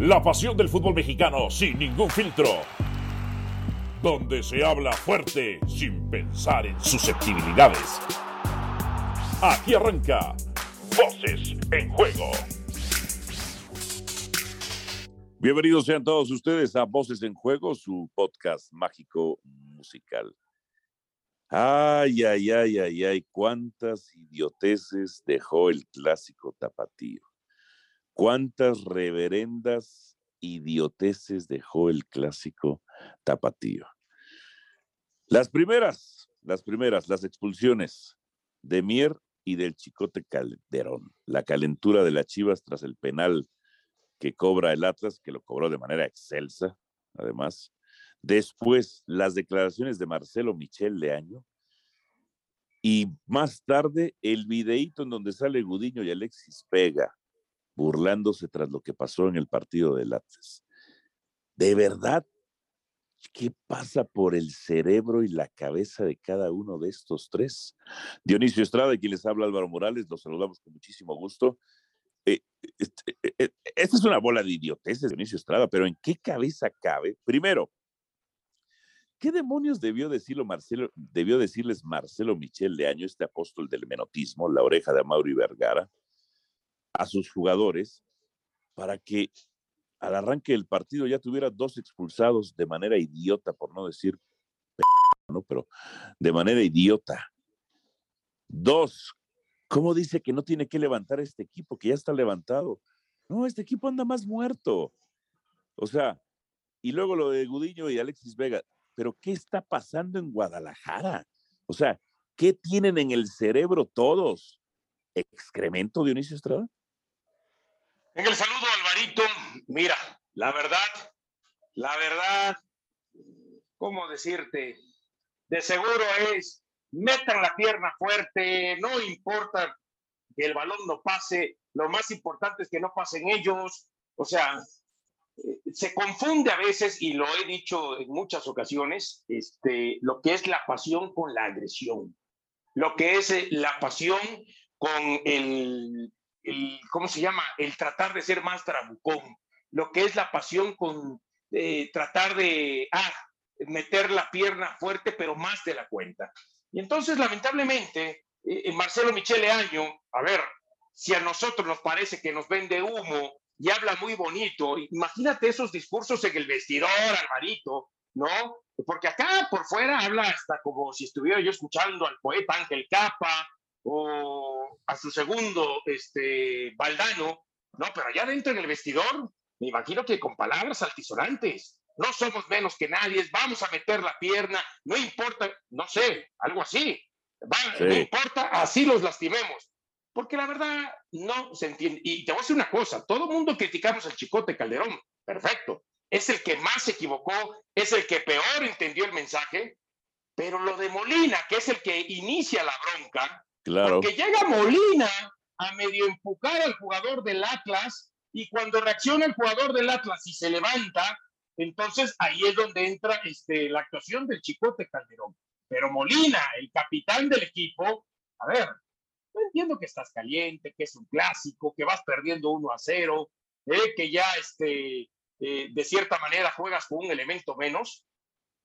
La pasión del fútbol mexicano sin ningún filtro. Donde se habla fuerte sin pensar en susceptibilidades. Aquí arranca Voces en Juego. Bienvenidos sean todos ustedes a Voces en Juego, su podcast mágico musical. Ay, ay, ay, ay, ay, cuántas idioteces dejó el clásico tapatío. ¿Cuántas reverendas idioteces dejó el clásico tapatío? Las primeras, las primeras, las expulsiones de Mier y del Chicote Calderón. La calentura de las Chivas tras el penal que cobra el Atlas, que lo cobró de manera excelsa, además. Después, las declaraciones de Marcelo Michel Leaño. Y más tarde, el videíto en donde sale Gudiño y Alexis Vega burlándose tras lo que pasó en el partido del Atlas. De verdad, ¿qué pasa por el cerebro y la cabeza de cada uno de estos tres? Dionisio Estrada, quien les habla Álvaro Morales, los saludamos con muchísimo gusto. Eh, este, eh, eh, esta es una bola de idioteces, Dionisio Estrada, pero ¿en qué cabeza cabe? Primero, ¿qué demonios debió, decirlo Marcelo, debió decirles Marcelo Michel de Año, este apóstol del menotismo, la oreja de Mauri Vergara? A sus jugadores para que al arranque del partido ya tuviera dos expulsados de manera idiota, por no decir, ¿no? pero de manera idiota. Dos, ¿cómo dice que no tiene que levantar este equipo, que ya está levantado? No, este equipo anda más muerto. O sea, y luego lo de Gudiño y Alexis Vega, pero ¿qué está pasando en Guadalajara? O sea, ¿qué tienen en el cerebro todos? ¿Excremento, Dionisio Estrada? En el saludo, Alvarito, mira, la verdad, la verdad, ¿cómo decirte? De seguro es, metan la pierna fuerte, no importa que el balón no pase, lo más importante es que no pasen ellos, o sea, eh, se confunde a veces, y lo he dicho en muchas ocasiones, este, lo que es la pasión con la agresión, lo que es eh, la pasión con el el, ¿cómo se llama? El tratar de ser más trabucón, lo que es la pasión con eh, tratar de ah, meter la pierna fuerte, pero más de la cuenta. Y entonces, lamentablemente, eh, eh, Marcelo Michele Año, a ver, si a nosotros nos parece que nos vende humo y habla muy bonito, imagínate esos discursos en el vestidor, Alvarito, ¿no? Porque acá por fuera habla hasta como si estuviera yo escuchando al poeta Ángel Capa, o a su segundo, este, Valdano, no, pero allá dentro en el vestidor, me imagino que con palabras altisonantes, no somos menos que nadie, vamos a meter la pierna, no importa, no sé, algo así, no importa, así los lastimemos. Porque la verdad no se entiende. Y te voy a decir una cosa, todo el mundo criticamos al Chicote Calderón, perfecto, es el que más se equivocó, es el que peor entendió el mensaje, pero lo de Molina, que es el que inicia la bronca, porque llega Molina a medio empujar al jugador del Atlas y cuando reacciona el jugador del Atlas y se levanta, entonces ahí es donde entra este, la actuación del Chicote Calderón. Pero Molina, el capitán del equipo, a ver, no entiendo que estás caliente, que es un clásico, que vas perdiendo 1 a 0, eh, que ya este, eh, de cierta manera juegas con un elemento menos,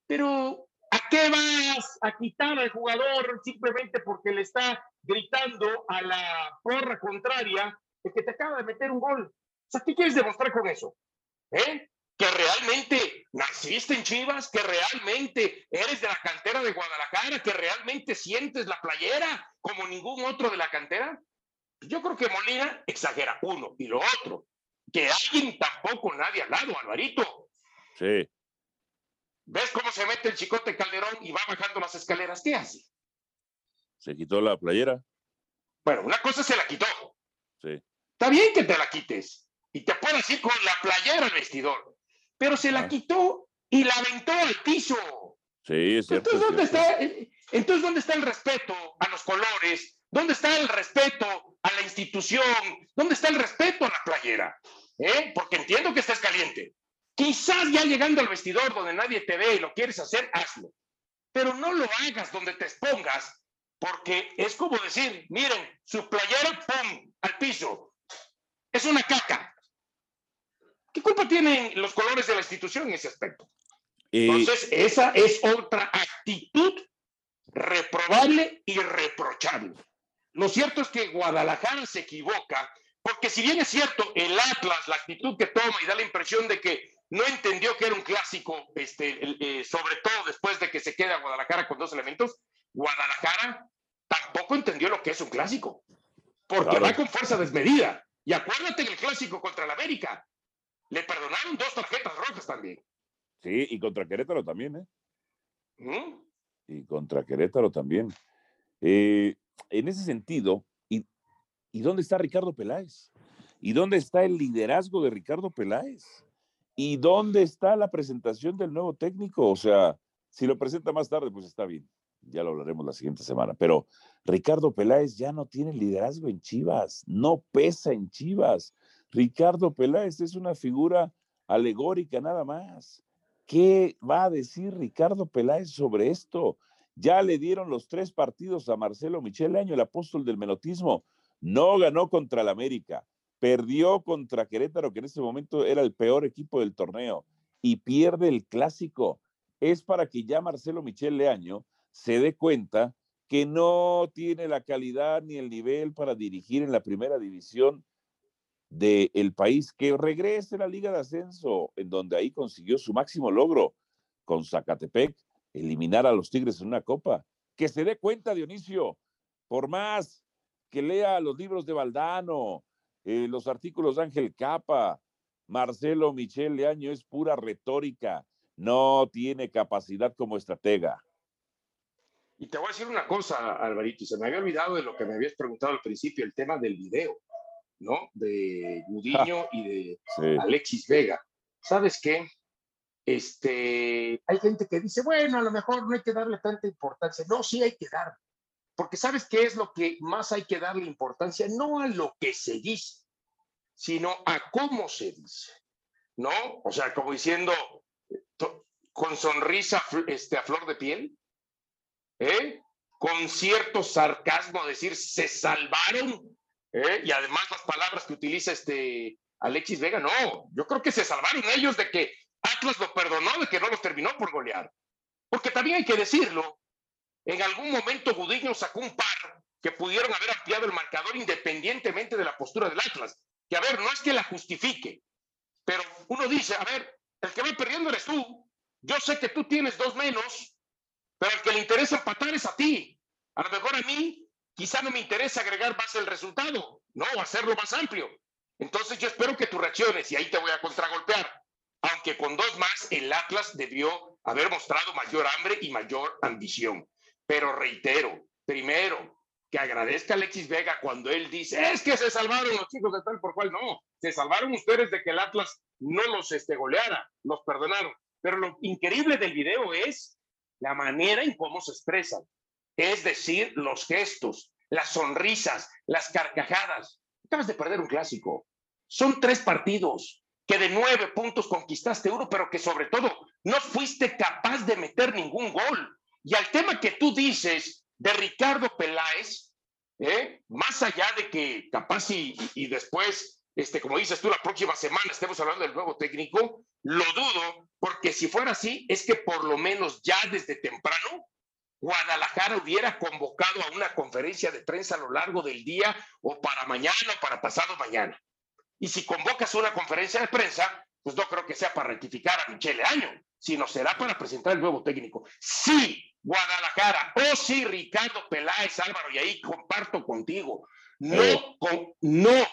pero ¿A qué vas a quitar al jugador simplemente porque le está gritando a la porra contraria el que te acaba de meter un gol? O sea, ¿qué quieres demostrar con eso? ¿Eh? Que realmente naciste en Chivas, que realmente eres de la cantera de Guadalajara, que realmente sientes la playera como ningún otro de la cantera. Yo creo que Molina exagera uno y lo otro, que alguien tampoco nadie al lado, Alvarito. Sí. ¿Ves cómo se mete el chicote Calderón y va bajando las escaleras? ¿Qué hace? Se quitó la playera. Bueno, una cosa se la quitó. Sí. Está bien que te la quites y te puedes ir con la playera al vestidor, pero se la ah. quitó y la aventó al piso. Sí, es cierto. Entonces, ¿dónde, Está, entonces, ¿dónde está el respeto a los colores? ¿Dónde está el respeto a la institución? ¿Dónde está el respeto a la playera? ¿Eh? Porque entiendo que estás caliente. Quizás ya llegando al vestidor donde nadie te ve y lo quieres hacer, hazlo. Pero no lo hagas donde te expongas, porque es como decir, miren, su playera, ¡pum!, al piso. Es una caca. ¿Qué culpa tienen los colores de la institución en ese aspecto? Eh, Entonces, esa es otra actitud reprobable y reprochable. Lo cierto es que Guadalajara se equivoca, porque si bien es cierto, el Atlas, la actitud que toma y da la impresión de que no entendió que era un clásico, este, eh, sobre todo después de que se queda Guadalajara con dos elementos, Guadalajara tampoco entendió lo que es un clásico, porque va con fuerza desmedida. Y acuérdate del clásico contra el América, le perdonaron dos tarjetas rojas también. Sí, y contra Querétaro también, ¿eh? ¿Mm? Y contra Querétaro también. Eh, en ese sentido, ¿y, ¿y dónde está Ricardo Peláez? ¿Y dónde está el liderazgo de Ricardo Peláez? ¿Y dónde está la presentación del nuevo técnico? O sea, si lo presenta más tarde, pues está bien. Ya lo hablaremos la siguiente semana. Pero Ricardo Peláez ya no tiene liderazgo en Chivas, no pesa en Chivas. Ricardo Peláez es una figura alegórica nada más. ¿Qué va a decir Ricardo Peláez sobre esto? Ya le dieron los tres partidos a Marcelo Michel Año, el apóstol del menotismo. No ganó contra el América, perdió contra Querétaro, que en ese momento era el peor equipo del torneo, y pierde el clásico. Es para que ya Marcelo Michel Leaño se dé cuenta que no tiene la calidad ni el nivel para dirigir en la primera división del país, que regrese a la Liga de Ascenso, en donde ahí consiguió su máximo logro con Zacatepec, eliminar a los Tigres en una copa. Que se dé cuenta, Dionisio, por más que lea los libros de Valdano, eh, los artículos de Ángel Capa, Marcelo Michel Leaño es pura retórica, no tiene capacidad como estratega. Y te voy a decir una cosa, Alvarito, se me había olvidado de lo que me habías preguntado al principio, el tema del video. ¿no? De Gudiño y de Alexis Vega. ¿Sabes qué? Este, hay gente que dice, bueno, a lo mejor no hay que darle tanta importancia. No, sí hay que dar. Porque ¿sabes qué es lo que más hay que darle importancia? No a lo que se dice, sino a cómo se dice. ¿No? O sea, como diciendo, con sonrisa este, a flor de piel, ¿eh? con cierto sarcasmo, decir, se salvaron ¿eh? Y además las palabras que utiliza este Alexis Vega, no, yo creo que se salvaron ellos de que Atlas lo perdonó, de que no los terminó por golear. Porque también hay que decirlo, en algún momento Gudiño sacó un par que pudieron haber ampliado el marcador independientemente de la postura del Atlas. Que a ver, no es que la justifique, pero uno dice, a ver, el que va perdiendo eres tú. Yo sé que tú tienes dos menos, pero el que le interesa empatar es a ti. A lo mejor a mí quizá no me interesa agregar más el resultado, ¿no? Hacerlo más amplio. Entonces yo espero que tú reacciones y ahí te voy a contragolpear. Aunque con dos más, el Atlas debió haber mostrado mayor hambre y mayor ambición. Pero reitero, primero, que agradezca a Alexis Vega cuando él dice, es que se salvaron los chicos de tal por cual. No, se salvaron ustedes de que el Atlas no los este, goleara, los perdonaron. Pero lo increíble del video es la manera en cómo se expresan es decir, los gestos, las sonrisas, las carcajadas. Acabas de perder un clásico. Son tres partidos que de nueve puntos conquistaste uno, pero que sobre todo no fuiste capaz de meter ningún gol. Y al tema que tú dices de Ricardo Peláez, ¿eh? más allá de que capaz y, y después, este, como dices tú, la próxima semana estemos hablando del nuevo técnico, lo dudo, porque si fuera así, es que por lo menos ya desde temprano Guadalajara hubiera convocado a una conferencia de prensa a lo largo del día o para mañana o para pasado mañana. Y si convocas una conferencia de prensa, pues no creo que sea para rectificar a Michele Año, sino será para presentar el nuevo técnico. Sí, Guadalajara, o oh, sí, Ricardo Peláez, Álvaro, y ahí comparto contigo, no, no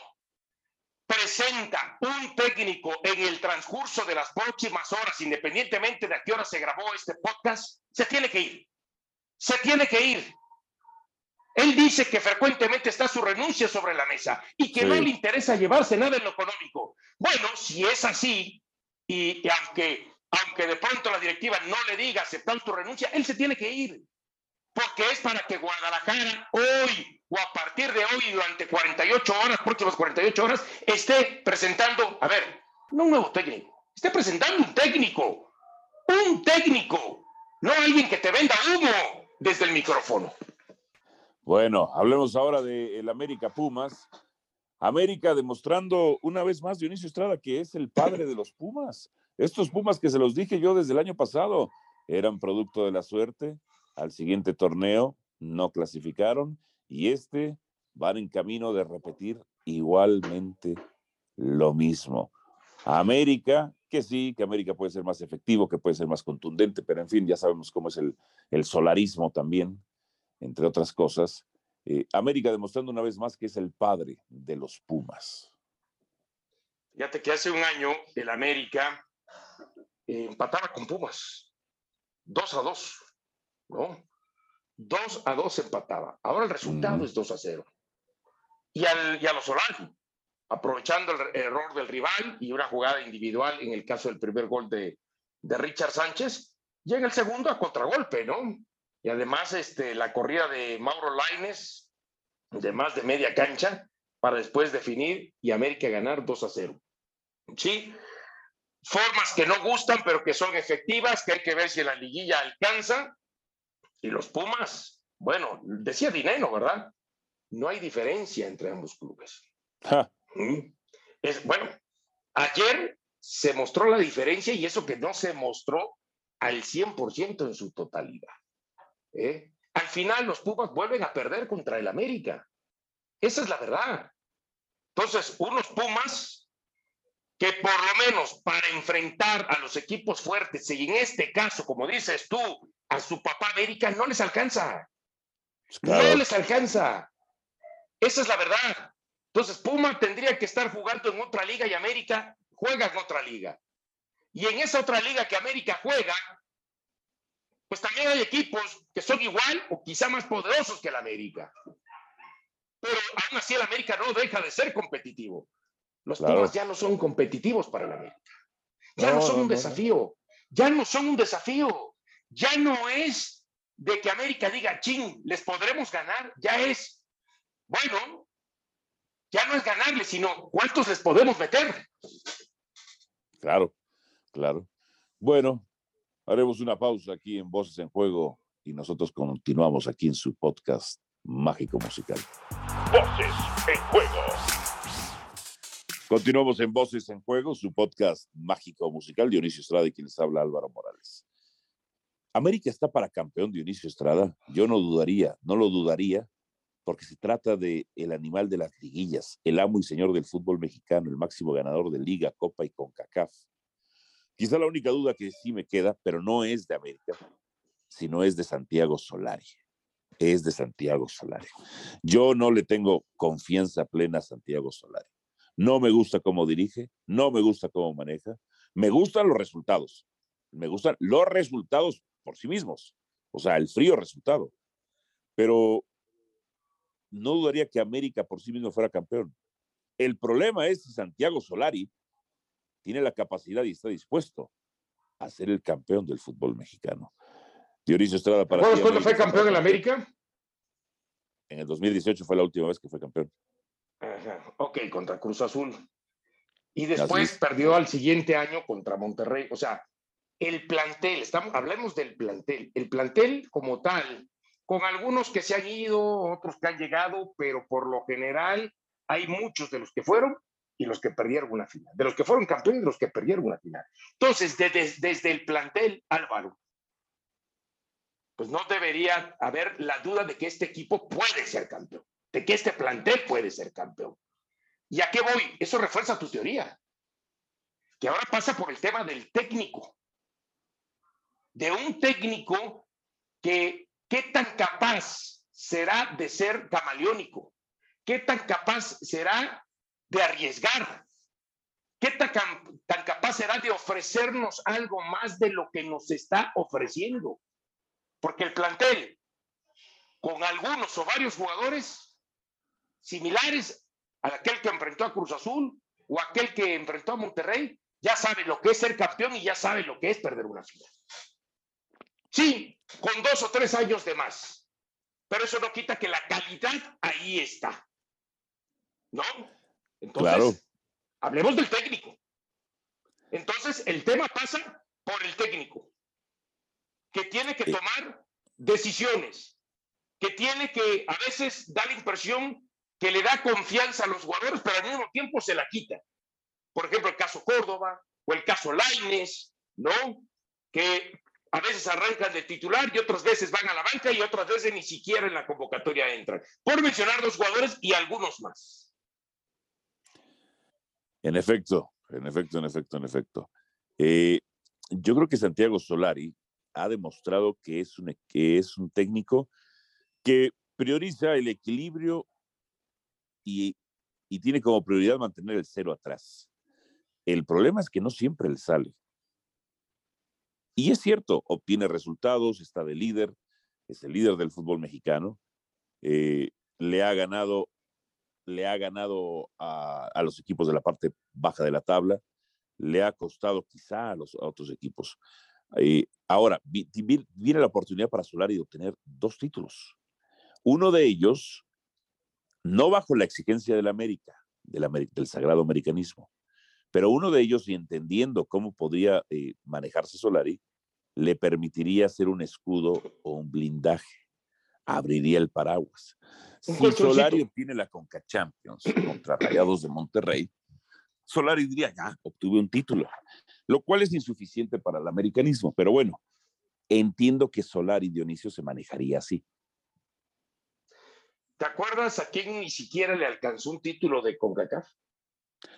presenta un técnico en el transcurso de las próximas horas, independientemente de a qué hora se grabó este podcast, se tiene que ir. Se tiene que ir. Él dice que frecuentemente está su renuncia sobre la mesa y que no le interesa llevarse nada en lo económico. Bueno, si es así, y, aunque, aunque de pronto la directiva no le diga aceptar tu renuncia, él se tiene que ir. Porque es para que Guadalajara hoy o a partir de hoy, durante 48 horas, próximas 48 horas, esté presentando, a ver, no un nuevo técnico, esté presentando un técnico, un técnico, no alguien que te venda humo desde el micrófono. Bueno, hablemos ahora de América Pumas. América demostrando una vez más Dionisio Estrada que es el padre de los Pumas. Estos Pumas que se los dije yo desde el año pasado eran producto de la suerte. Al siguiente torneo no clasificaron y este van en camino de repetir igualmente lo mismo. América, que sí, que América puede ser más efectivo, que puede ser más contundente, pero en fin, ya sabemos cómo es el, solarismo también, entre otras cosas. Eh, América demostrando una vez más que es el padre de los Pumas. Fíjate que hace un año el América empataba con Pumas. Dos a dos, ¿no? Dos a dos empataba. Ahora el resultado es dos a cero. Y, al, y a los Solari, aprovechando el error del rival y una jugada individual en el caso del primer gol de, de Richard Sánchez, llega el segundo a contragolpe, ¿no? Y además este, la corrida de Mauro Laines de más de media cancha para después definir y América ganar 2 a 0. Sí, formas que no gustan, pero que son efectivas, que hay que ver si la liguilla alcanza. Y los Pumas, bueno, decía Dineno, ¿verdad? No hay diferencia entre ambos clubes. Mm. Es, bueno, ayer se mostró la diferencia y eso que no se mostró al 100% en su totalidad. ¿eh? Al final los Pumas vuelven a perder contra el América. Esa es la verdad. Entonces, unos Pumas que por lo menos para enfrentar a los equipos fuertes, y en este caso, como dices tú, a su papá América no les alcanza. No les alcanza. Esa es la verdad. Entonces, Puma tendría que estar jugando en otra liga y América juega en otra liga. Y en esa otra liga que América juega, pues también hay equipos que son igual o quizá más poderosos que el América. Pero aún así el América no deja de ser competitivo. Los Pumas ya no son competitivos para el América. Ya no, son un desafío. Ya no son un desafío. Ya no es de que América diga, ching, les podremos ganar. Ya es, bueno, ya no es ganarles, sino cuántos les podemos meter. Claro, claro. Bueno, haremos una pausa aquí en Voces en Juego y nosotros continuamos aquí en su podcast mágico musical. Voces en Juego. Continuamos en Voces en Juego, su podcast mágico musical. Dionisio Estrada y quien les habla Álvaro Morales. América está para campeón Dionisio Estrada. Yo no dudaría, no lo dudaría, porque se trata de el animal de las liguillas, el amo y señor del fútbol mexicano, el máximo ganador de Liga, Copa y CONCACAF. Quizá la única duda que sí me queda, pero no es de América, sino es de Santiago Solari. Es de Santiago Solari. Yo no le tengo confianza plena a Santiago Solari. No me gusta cómo dirige, no me gusta cómo maneja. Me gustan los resultados. Me gustan los resultados por sí mismos. O sea, el frío resultado. Pero no dudaría que América por sí mismo fuera campeón. El problema es si Santiago Solari tiene la capacidad y está dispuesto a ser el campeón del fútbol mexicano. Dionisio Estrada para. ¿Cuándo fue campeón en América? En el 2018 fue la última vez que fue campeón. Ajá. Ok, contra Cruz Azul. Y después perdió al siguiente año contra Monterrey. O sea, el plantel, estamos, hablemos del plantel. El plantel como tal, con algunos que se han ido, otros que han llegado, pero por lo general hay muchos de los que fueron y los que perdieron una final, de los que fueron campeones y los que perdieron una final. Entonces, desde el plantel, Álvaro, pues no debería haber la duda de que este equipo puede ser campeón, de que este plantel puede ser campeón. ¿Y a qué voy? Eso refuerza tu teoría, que ahora pasa por el tema del técnico, de un técnico que qué tan capaz será de ser camaleónico, qué tan capaz será de arriesgar. ¿Qué tan, tan, capaz será de ofrecernos algo más de lo que nos está ofreciendo? Porque el plantel, con algunos o varios jugadores similares a aquel que enfrentó a Cruz Azul o aquel que enfrentó a Monterrey, ya sabe lo que es ser campeón y ya sabe lo que es perder una final. Sí, con dos o tres años de más, pero eso no quita que la calidad ahí está. ¿No? Entonces, hablemos del técnico. Entonces, el tema pasa por el técnico, que tiene que tomar decisiones, que tiene que a veces dar la impresión que le da confianza a los jugadores, pero al mismo tiempo se la quita. Por ejemplo, el caso Córdoba o el caso Laines, ¿no? Que a veces arrancan de titular y otras veces van a la banca y otras veces ni siquiera en la convocatoria entran. Por mencionar dos jugadores y algunos más. En efecto, en efecto, en efecto, en efecto. Eh, yo creo que Santiago Solari ha demostrado que es, un, que es un técnico que prioriza el equilibrio y, y tiene como prioridad mantener el cero atrás. El problema es que no siempre le sale. Y es cierto, obtiene resultados, está de líder, es el líder del fútbol mexicano, eh, le ha ganado, le ha ganado a, a, los equipos de la parte baja de la tabla, le ha costado quizá a los a otros equipos. Eh, ahora, viene la oportunidad para Solari de obtener dos títulos. Uno de ellos, no bajo la exigencia del América, del, del sagrado americanismo, pero uno de ellos, y entendiendo cómo podría eh, manejarse Solari, le permitiría hacer un escudo o un blindaje, abriría el paraguas. Si Solari obtiene la Conca Champions contra Rayados de Monterrey, Solari diría, ya, obtuve un título, lo cual es insuficiente para el americanismo, pero bueno, entiendo que Solari Dionisio se manejaría así. ¿Te acuerdas a quién ni siquiera le alcanzó un título de CONCACAF?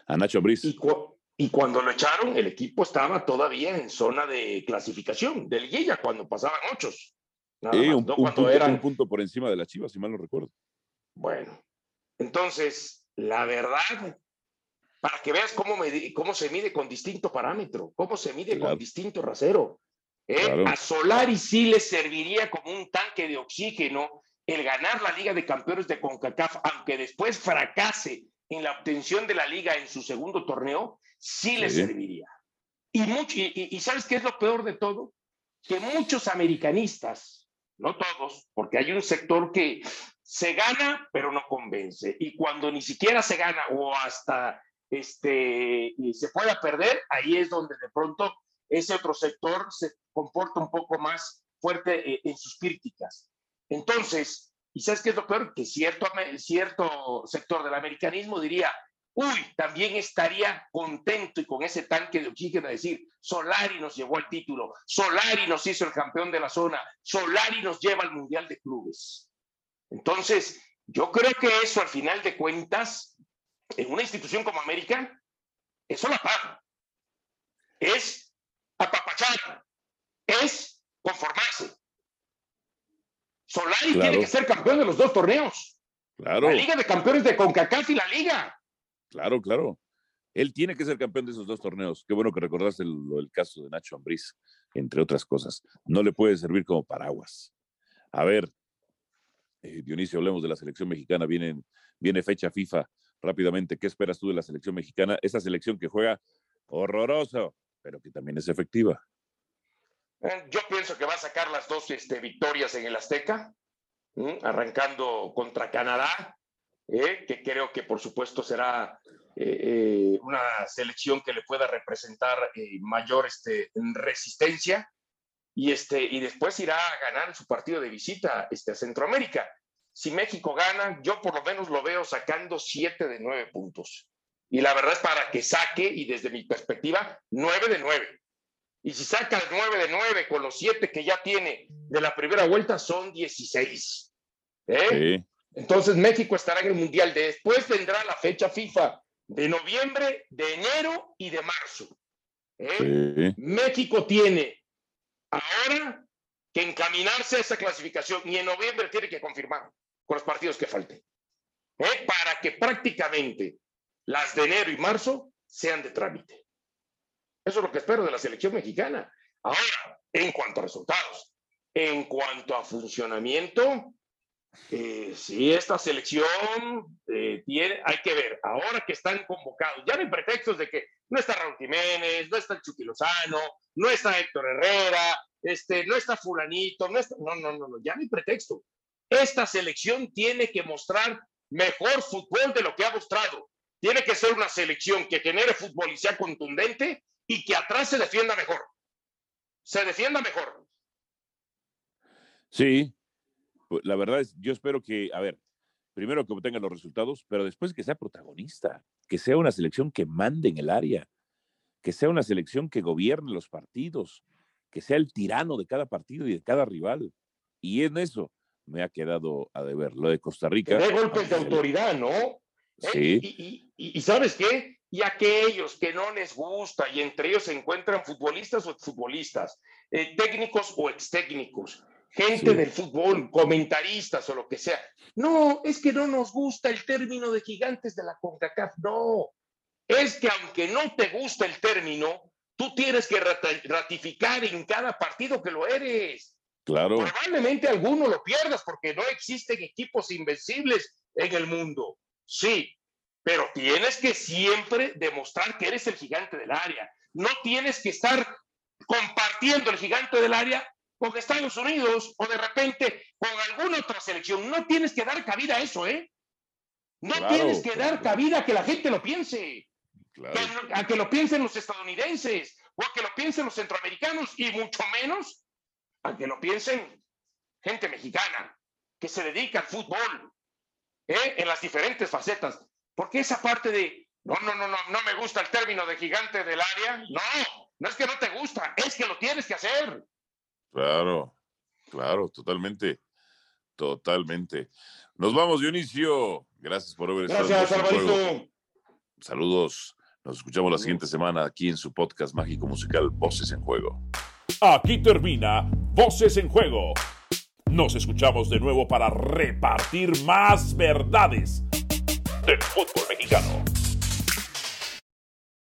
A Nacho Briz. Y, cu y, cuando lo echaron, el equipo estaba todavía en zona de clasificación, de liguilla, cuando pasaban ocho. Eh, un, ¿no? un, punto, eran... un punto por encima de la Chivas, si mal no recuerdo. Bueno, entonces, la verdad, para que veas cómo, me, cómo se mide con distinto parámetro, cómo se mide claro. con distinto rasero. ¿eh? Claro. A Solari sí le serviría como un tanque de oxígeno el ganar la Liga de Campeones de CONCACAF, aunque después fracase en la obtención de la liga en su segundo torneo, sí, sí. le serviría. Y, mucho, y, y, ¿sabes qué es lo peor de todo? Que muchos americanistas, no todos, porque hay un sector que se gana, pero no convence. Y cuando ni siquiera se gana o hasta este, se pueda perder, ahí es donde de pronto ese otro sector se comporta un poco más fuerte eh, en sus críticas. Entonces, ¿y sabes qué es lo peor? Que cierto, sector del americanismo diría, uy, también estaría contento y con ese tanque de oxígeno decir, Solari nos llevó al título, Solari nos hizo el campeón de la zona, Solari nos lleva al Mundial de Clubes. Entonces, yo creo que eso al final de cuentas, en una institución como América, eso la paga. Es apapachar, es conformarse. Solari claro. tiene que ser campeón de los dos torneos. Claro. La Liga de Campeones de CONCACAF y la Liga. Claro, claro. Él tiene que ser campeón de esos dos torneos. Qué bueno que recordaste el, el caso de Nacho Ambriz, entre otras cosas. No le puede servir como paraguas. A ver, eh, Dionisio, hablemos de la selección mexicana. Viene, viene fecha FIFA rápidamente. ¿Qué esperas tú de la selección mexicana? Esa selección que juega horroroso, pero que también es efectiva. Yo pienso que va a sacar las dos este, victorias en el Azteca, ¿eh? arrancando contra Canadá, ¿eh? que creo que por supuesto será eh, una selección que le pueda representar eh, mayor este, resistencia, y, este, y después irá a ganar su partido de visita este, a Centroamérica. Si México gana, yo por lo menos lo veo sacando siete de nueve puntos. Y la verdad es para que saque, y desde mi perspectiva, nueve de nueve. Y si saca el 9 de 9 con los 7 que ya tiene de la primera vuelta, son 16. ¿eh? Sí. Entonces México estará en el Mundial. Después vendrá la fecha FIFA de noviembre, de enero y de marzo. ¿eh? Sí. México tiene ahora que encaminarse a esa clasificación y en noviembre tiene que confirmar con los partidos que falten. ¿eh? Para que prácticamente las de enero y marzo sean de trámite. Eso es lo que espero de la selección mexicana. Ahora, en cuanto a resultados, en cuanto a funcionamiento, eh, si esta selección eh, tiene, hay que ver, ahora que están convocados, ya no hay pretextos de que no está Raúl Jiménez, no está el Chucky Lozano, no está Héctor Herrera, este, no está fulanito, no, está, no, no, no, no, ya no hay pretexto. Esta selección tiene que mostrar mejor fútbol de lo que ha mostrado. Tiene que ser una selección que genere fútbol y sea contundente y que atrás se defienda mejor. Se defienda mejor. Sí, pues, la verdad es, yo espero que, a ver, primero que obtenga los resultados, pero después que sea protagonista, que sea una selección que mande en el área, que sea una selección que gobierne los partidos, que sea el tirano de cada partido y de cada rival. Y en eso me ha quedado a deber. Lo de Costa Rica. De golpes de autoridad, ¿no? ¿Eh? Sí. Y, sabes qué? Y aquellos que no les gusta, y entre ellos se encuentran futbolistas o exfutbolistas, eh, técnicos o extécnicos, gente del fútbol, comentaristas o lo que sea. No, es que no nos gusta el término de gigantes de la CONCACAF. No, es que aunque no te gusta el término, tú tienes que ratificar en cada partido que lo eres. Claro. Probablemente alguno lo pierdas porque no existen equipos invencibles en el mundo. Sí, pero tienes que siempre demostrar que eres el gigante del área. No tienes que estar compartiendo el gigante del área con Estados Unidos o de repente con alguna otra selección. No tienes que dar cabida a eso, ¿eh? No tienes que dar cabida a que la gente lo piense. a que lo piensen los estadounidenses o a que lo piensen los centroamericanos y mucho menos a que lo piensen gente mexicana que se dedica al fútbol ¿eh? en las diferentes facetas. Porque esa parte de, no, no, no, no, no me gusta el término de gigante del área, no, no es que no te gusta, es que lo tienes que hacer. Claro, claro, totalmente, totalmente. Nos vamos, Dionisio. Gracias por haber estado. Gracias, Alvarito. Saludos. Nos escuchamos la siguiente semana aquí en su podcast mágico musical Voces en Juego. Aquí termina Voces en Juego. Nos escuchamos de nuevo para repartir más verdades del fútbol mexicano.